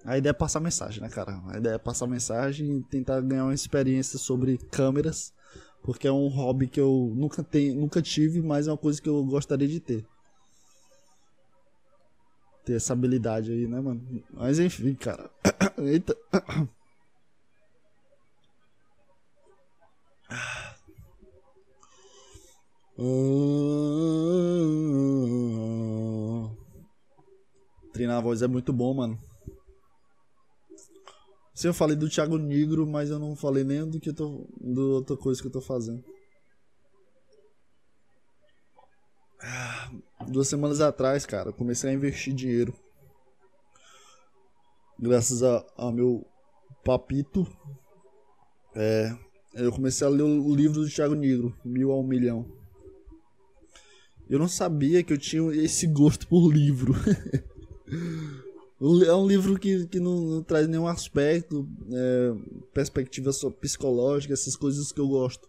[SPEAKER 1] A ideia é passar mensagem, né, cara? A ideia é passar mensagem e tentar ganhar uma experiência sobre câmeras Porque é um hobby que eu nunca, tenho, nunca tive, mas é uma coisa que eu gostaria de ter. Ter essa habilidade aí, né, mano? Mas enfim, cara. <coughs> Eita. <coughs> Treinar a voz é muito bom, mano. Se eu falei do Thiago Negro, mas eu não falei nem do que eu tô, do outra coisa que eu tô fazendo. Duas semanas atrás, cara, comecei a investir dinheiro. Graças a, a meu papito. É, eu comecei a ler o livro do Thiago Negro, Mil a um Milhão. Eu não sabia que eu tinha esse gosto por livro. <laughs> É um livro que, que não, não traz nenhum aspecto, é, perspectiva psicológica, essas coisas que eu gosto.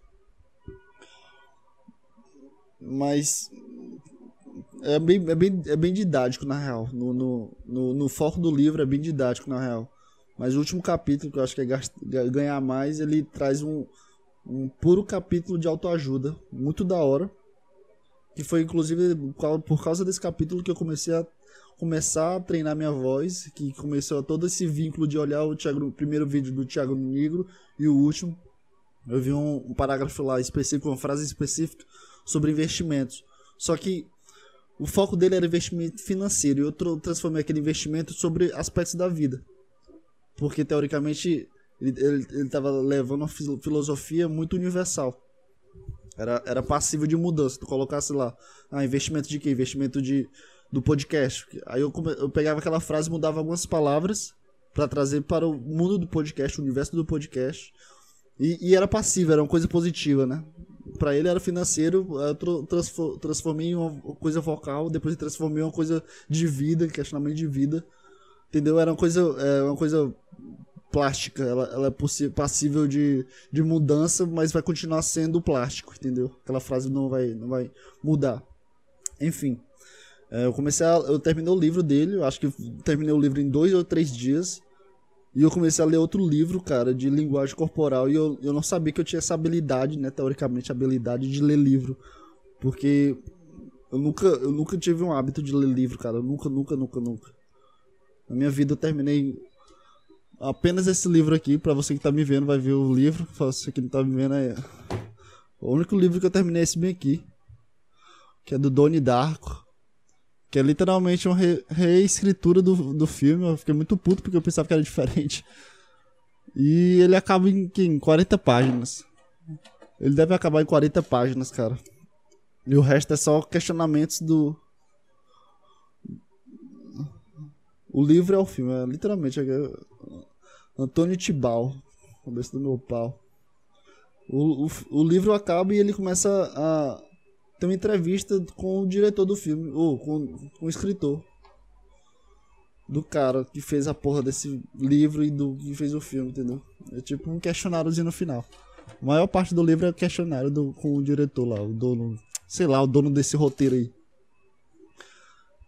[SPEAKER 1] Mas é bem, é bem, é bem didático, na real. No, no, no, no foco do livro é bem didático, na real. Mas o último capítulo, que eu acho que é ganhar mais, ele traz um, um puro capítulo de autoajuda, muito da hora. Que foi inclusive por causa desse capítulo que eu comecei a começar a treinar minha voz, que começou todo esse vínculo de olhar o, Thiago, o primeiro vídeo do Thiago Negro e o último. Eu vi um, um parágrafo lá específico, uma frase específica sobre investimentos. Só que o foco dele era investimento financeiro e eu transformei aquele investimento sobre aspectos da vida. Porque teoricamente ele estava levando uma filosofia muito universal. Era, era passível de mudança. Tu colocasse lá, ah, investimento de quê? Investimento de do podcast. Aí eu, eu pegava aquela frase mudava algumas palavras para trazer para o mundo do podcast, o universo do podcast. E, e era passivo, era uma coisa positiva, né? Para ele era financeiro, eu transformei em uma coisa vocal, depois transformei em uma coisa de vida, questionamento de vida. Entendeu? Era uma coisa, é, uma coisa plástica, ela, ela é passível de, de mudança, mas vai continuar sendo plástico, entendeu? Aquela frase não vai, não vai mudar. Enfim. É, eu comecei a, eu terminei o livro dele, eu acho que terminei o livro em dois ou três dias. E eu comecei a ler outro livro, cara, de linguagem corporal. E eu, eu não sabia que eu tinha essa habilidade, né? Teoricamente, habilidade de ler livro. Porque eu nunca, eu nunca tive um hábito de ler livro, cara. Eu nunca, nunca, nunca, nunca. Na minha vida eu terminei apenas esse livro aqui. Pra você que tá me vendo, vai ver o livro. Pra você que não tá me vendo, é. O único livro que eu terminei é esse bem aqui. Que é do Doni Darko. Que é literalmente uma re reescritura do, do filme. Eu fiquei muito puto porque eu pensava que era diferente. E ele acaba em, em 40 páginas. Ele deve acabar em 40 páginas, cara. E o resto é só questionamentos do. O livro é o filme, é literalmente. É... Antônio Tibal. Cabeça do meu pau. O, o, o livro acaba e ele começa a tem uma entrevista com o diretor do filme, ou com, com o escritor. Do cara que fez a porra desse livro e do que fez o filme, entendeu? É tipo um questionáriozinho no final. A maior parte do livro é questionário do, com o diretor lá, o dono, sei lá, o dono desse roteiro aí.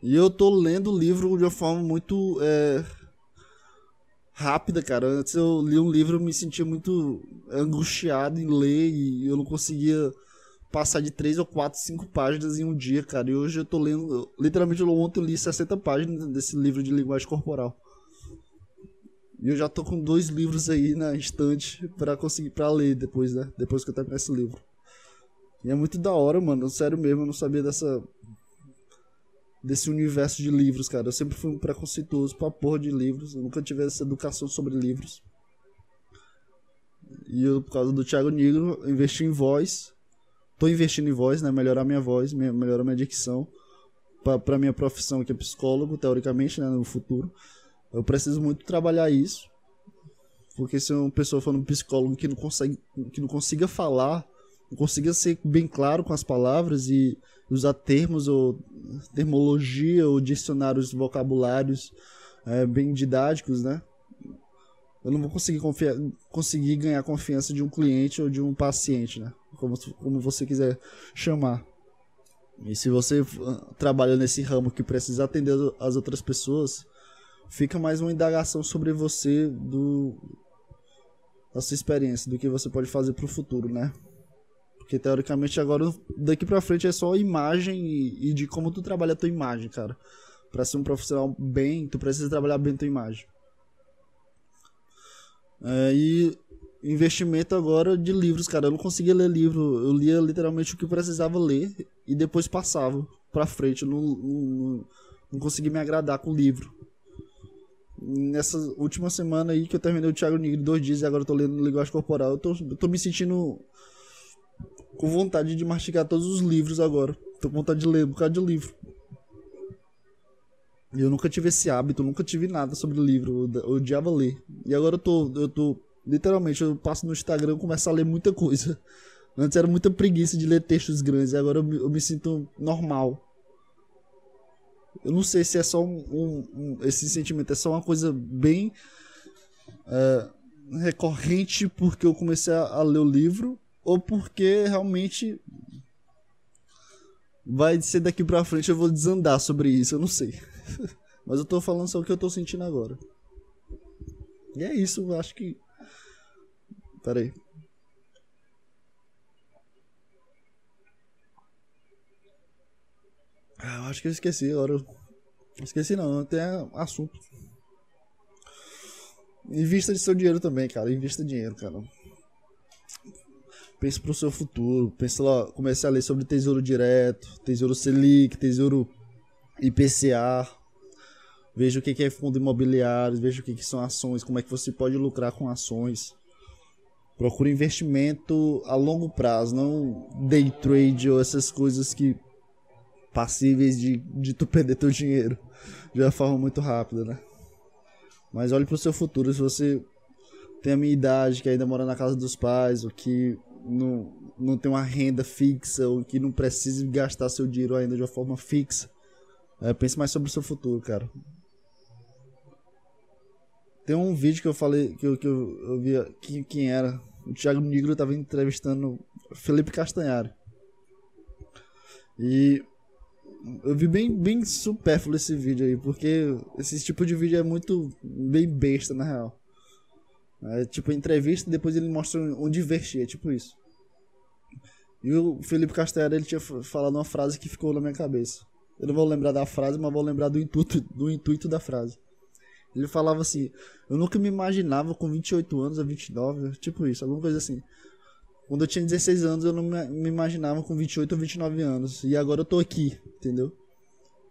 [SPEAKER 1] E eu tô lendo o livro de uma forma muito é, rápida, cara. Antes eu li um livro, eu me sentia muito angustiado em ler e eu não conseguia passar de 3 ou 4, 5 páginas em um dia, cara. E hoje eu tô lendo. Literalmente, ontem eu li 60 páginas desse livro de linguagem corporal. E eu já tô com dois livros aí na estante para conseguir para ler depois, né? Depois que eu terminar esse livro. E é muito da hora, mano. Sério mesmo, eu não sabia dessa. Desse universo de livros, cara. Eu sempre fui um preconceituoso pra porra de livros. Eu nunca tive essa educação sobre livros. E eu, por causa do Thiago Negro, investi em voz tô investindo em voz, né? Melhorar minha voz, melhorar minha dicção. para minha profissão, que é psicólogo, teoricamente, né? No futuro. Eu preciso muito trabalhar isso. Porque se uma pessoa for um psicólogo que não, consegue, que não consiga falar, não consiga ser bem claro com as palavras e usar termos ou termologia ou dicionários vocabulários é, bem didáticos, né? Eu não vou conseguir, confiar, conseguir ganhar confiança de um cliente ou de um paciente, né? Como, como você quiser chamar. E se você ah, trabalha nesse ramo que precisa atender as outras pessoas, fica mais uma indagação sobre você, do da sua experiência, do que você pode fazer para o futuro, né? Porque teoricamente agora, daqui pra frente é só imagem e, e de como tu trabalha a tua imagem, cara. Pra ser um profissional bem, tu precisa trabalhar bem a tua imagem. É, e investimento agora de livros, cara. Eu não conseguia ler livro. Eu lia literalmente o que precisava ler e depois passava pra frente. Eu não, não, não consegui me agradar com o livro. Nessa última semana aí que eu terminei o Thiago Nigri dois dias e agora eu tô lendo Linguagem Corporal, eu tô, eu tô me sentindo com vontade de mastigar todos os livros agora. Tô com vontade de ler um bocado de livro. Eu nunca tive esse hábito, nunca tive nada sobre livro. Eu odiava ler. E agora eu tô, eu tô. Literalmente, eu passo no Instagram e começo a ler muita coisa. <laughs> Antes era muita preguiça de ler textos grandes, agora eu me, eu me sinto normal. Eu não sei se é só um, um, um esse sentimento, é só uma coisa bem é, recorrente porque eu comecei a, a ler o livro ou porque realmente vai ser daqui pra frente eu vou desandar sobre isso, eu não sei. <laughs> Mas eu tô falando só o que eu tô sentindo agora. E é isso, eu acho que. Pera aí. Ah, eu acho que eu esqueci agora. Esqueci não, não tem assunto. Invista de seu dinheiro também, cara. Invista dinheiro, cara. Pense pro seu futuro. Pense lá, comece a ler sobre tesouro direto, tesouro Selic, tesouro IPCA. Veja o que é fundo imobiliário, veja o que são ações, como é que você pode lucrar com ações. Procure investimento a longo prazo, não day trade ou essas coisas que passíveis de, de tu <laughs> perder teu dinheiro de uma forma muito rápida, né? Mas olhe pro seu futuro, se você tem a minha idade, que ainda mora na casa dos pais, ou que não, não tem uma renda fixa, ou que não precisa gastar seu dinheiro ainda de uma forma fixa, é, pense mais sobre o seu futuro, cara. Tem um vídeo que eu falei, que eu, que eu, eu vi, que, quem era? O Thiago Negro tava entrevistando Felipe Castanhari. E eu vi bem, bem supérfluo esse vídeo aí, porque esse tipo de vídeo é muito bem besta, na real. É tipo entrevista e depois ele mostra onde investir, é tipo isso. E o Felipe Castanhari, ele tinha falado uma frase que ficou na minha cabeça. Eu não vou lembrar da frase, mas vou lembrar do intuito, do intuito da frase. Ele falava assim: Eu nunca me imaginava com 28 anos a 29, tipo isso, alguma coisa assim. Quando eu tinha 16 anos, eu não me imaginava com 28 ou 29 anos. E agora eu tô aqui, entendeu?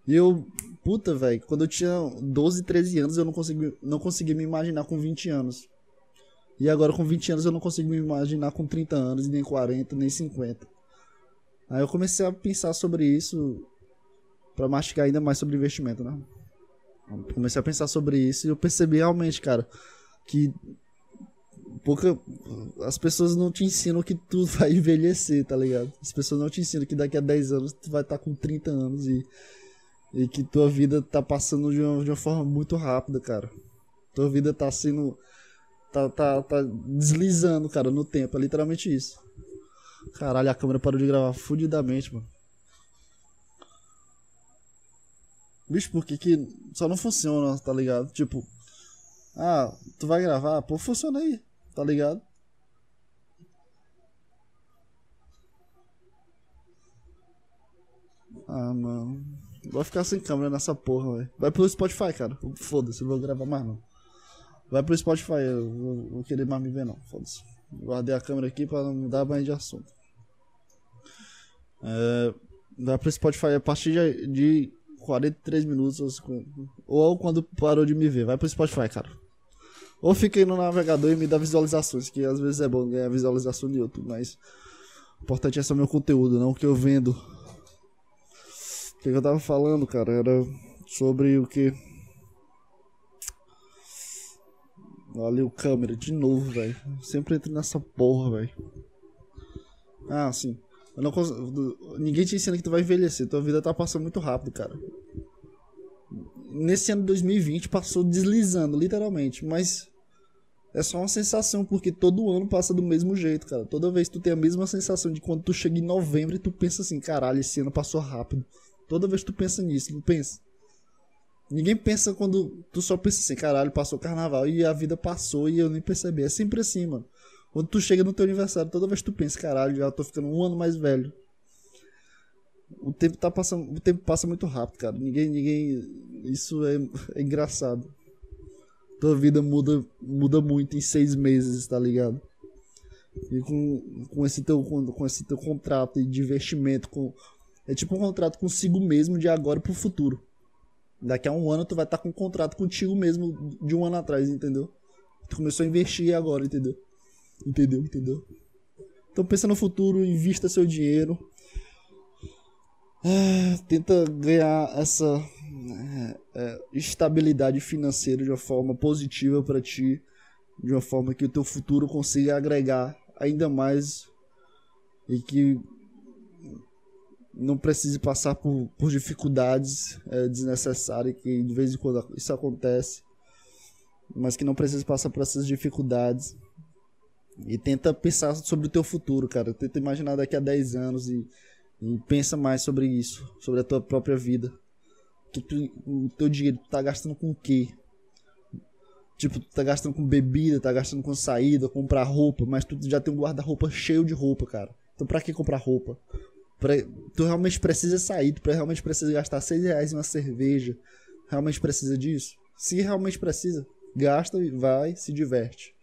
[SPEAKER 1] E eu, puta, velho, quando eu tinha 12, 13 anos, eu não consegui, não consegui me imaginar com 20 anos. E agora com 20 anos eu não consigo me imaginar com 30 anos, nem 40, nem 50. Aí eu comecei a pensar sobre isso para mastigar ainda mais sobre investimento, né? Comecei a pensar sobre isso e eu percebi realmente, cara, que pouca as pessoas não te ensinam que tu <laughs> vai envelhecer, tá ligado? As pessoas não te ensinam que daqui a 10 anos tu vai estar tá com 30 anos e e que tua vida tá passando de uma, de uma forma muito rápida, cara. Tua vida tá sendo tá, tá, tá deslizando, cara, no tempo, é literalmente isso. Caralho, a câmera parou de gravar fudidamente, mano. Bicho, por que que só não funciona, tá ligado? Tipo, ah, tu vai gravar? Pô, funciona aí, tá ligado? Ah, mano. Vai ficar sem câmera nessa porra, velho. Vai pro Spotify, cara. Foda-se, não vou gravar mais não. Vai pro Spotify, eu vou, vou querer mais me ver não. Foda-se. Guardei a câmera aqui pra não dar mais de assunto. É, vai pro Spotify a partir de, de 43 minutos ou 50. Ou quando parou de me ver. Vai pro Spotify, cara. Ou fica aí no navegador e me dá visualizações, que às vezes é bom ganhar visualização de YouTube, mas o importante é só meu conteúdo, não o que eu vendo. O que eu tava falando, cara, era sobre o que. Olha o câmera de novo, velho. Sempre entro nessa porra, velho. Ah, sim. Não. Ninguém te ensina que tu vai envelhecer. Tua vida tá passando muito rápido, cara. Nesse ano de 2020 passou deslizando, literalmente. Mas é só uma sensação, porque todo ano passa do mesmo jeito, cara. Toda vez tu tem a mesma sensação de quando tu chega em novembro e tu pensa assim, caralho, esse ano passou rápido. Toda vez tu pensa nisso, não pensa. Ninguém pensa quando tu só pensa assim, caralho, passou carnaval e a vida passou e eu nem percebi. É sempre assim, mano. Quando tu chega no teu aniversário, toda vez que tu pensa, caralho, já tô ficando um ano mais velho. O tempo tá passando, o tempo passa muito rápido, cara. Ninguém, ninguém, isso é, é engraçado. Tua vida muda, muda muito em seis meses, tá ligado? E com, com esse teu, com, com esse teu contrato de investimento, com, é tipo um contrato consigo mesmo de agora pro futuro. Daqui a um ano tu vai estar tá com um contrato contigo mesmo de um ano atrás, entendeu? Tu começou a investir agora, entendeu? Entendeu? Entendeu? Então pensa no futuro, invista seu dinheiro. É, tenta ganhar essa é, é, estabilidade financeira de uma forma positiva para ti, de uma forma que o teu futuro consiga agregar ainda mais e que não precise passar por, por dificuldades é, desnecessárias que de vez em quando isso acontece mas que não precise passar por essas dificuldades e tenta pensar sobre o teu futuro, cara. Tenta imaginar daqui a 10 anos e, e pensa mais sobre isso, sobre a tua própria vida. Tu, o teu dinheiro tu tá gastando com o quê? Tipo, tu tá gastando com bebida, tá gastando com saída, comprar roupa, mas tu já tem um guarda-roupa cheio de roupa, cara. Então pra que comprar roupa? Pra, tu realmente precisa sair, tu realmente precisa gastar 6 reais em uma cerveja. Realmente precisa disso? Se realmente precisa, gasta, vai, se diverte.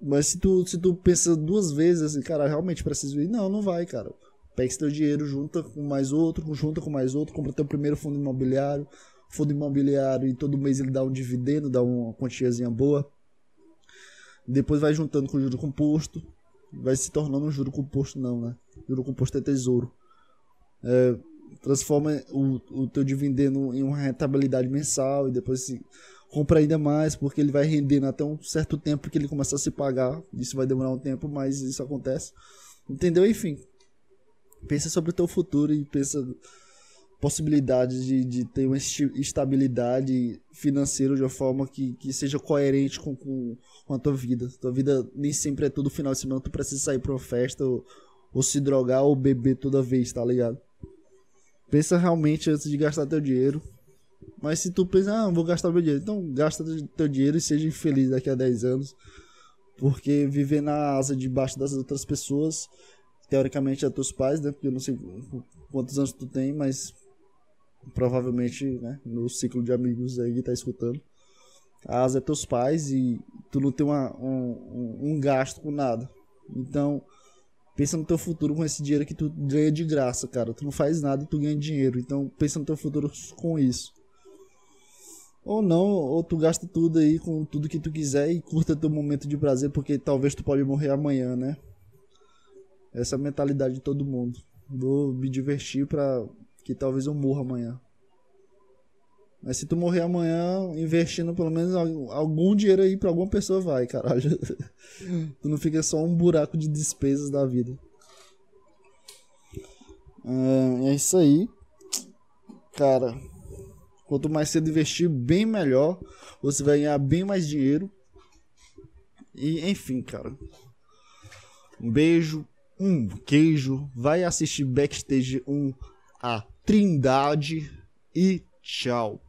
[SPEAKER 1] Mas se tu, se tu pensa duas vezes assim, cara, realmente preciso ir, não, não vai, cara. Pega teu dinheiro, junta com mais outro, junta com mais outro, compra teu primeiro fundo imobiliário. Fundo imobiliário e todo mês ele dá um dividendo, dá uma quantiazinha boa. Depois vai juntando com juro composto. Vai se tornando um juro composto, não, né? Juro composto é tesouro. É, transforma o, o teu dividendo em uma rentabilidade mensal e depois se compra ainda mais porque ele vai rendendo até um certo tempo que ele começa a se pagar. Isso vai demorar um tempo, mas isso acontece. Entendeu? Enfim. Pensa sobre o teu futuro e pensa possibilidades de, de ter uma estabilidade financeira de uma forma que, que seja coerente com, com, com a tua vida. Tua vida nem sempre é todo final de semana, tu precisa sair pra uma festa ou, ou se drogar ou beber toda vez, tá ligado? Pensa realmente antes de gastar teu dinheiro. Mas se tu pensa, ah, vou gastar meu dinheiro, então gasta teu dinheiro e seja infeliz daqui a 10 anos. Porque viver na asa debaixo das outras pessoas, teoricamente é teus pais, né? Porque eu não sei quantos anos tu tem, mas provavelmente, né, no ciclo de amigos aí que tá escutando. A asa é teus pais e tu não tem uma, um, um gasto com nada. Então, Pensa no teu futuro com esse dinheiro que tu ganha de graça, cara. Tu não faz nada e tu ganha dinheiro. Então pensa no teu futuro com isso. Ou não, ou tu gasta tudo aí com tudo que tu quiser e curta teu momento de prazer, porque talvez tu pode morrer amanhã, né? Essa é a mentalidade de todo mundo. Vou me divertir pra que talvez eu morra amanhã. Mas se tu morrer amanhã, investindo pelo menos algum dinheiro aí pra alguma pessoa vai, caralho. <laughs> tu não fica só um buraco de despesas da vida. É, é isso aí. Cara, quanto mais cedo investir, bem melhor. Você vai ganhar bem mais dinheiro. E enfim, cara. Um beijo, um queijo. Vai assistir Backstage 1 a Trindade e tchau.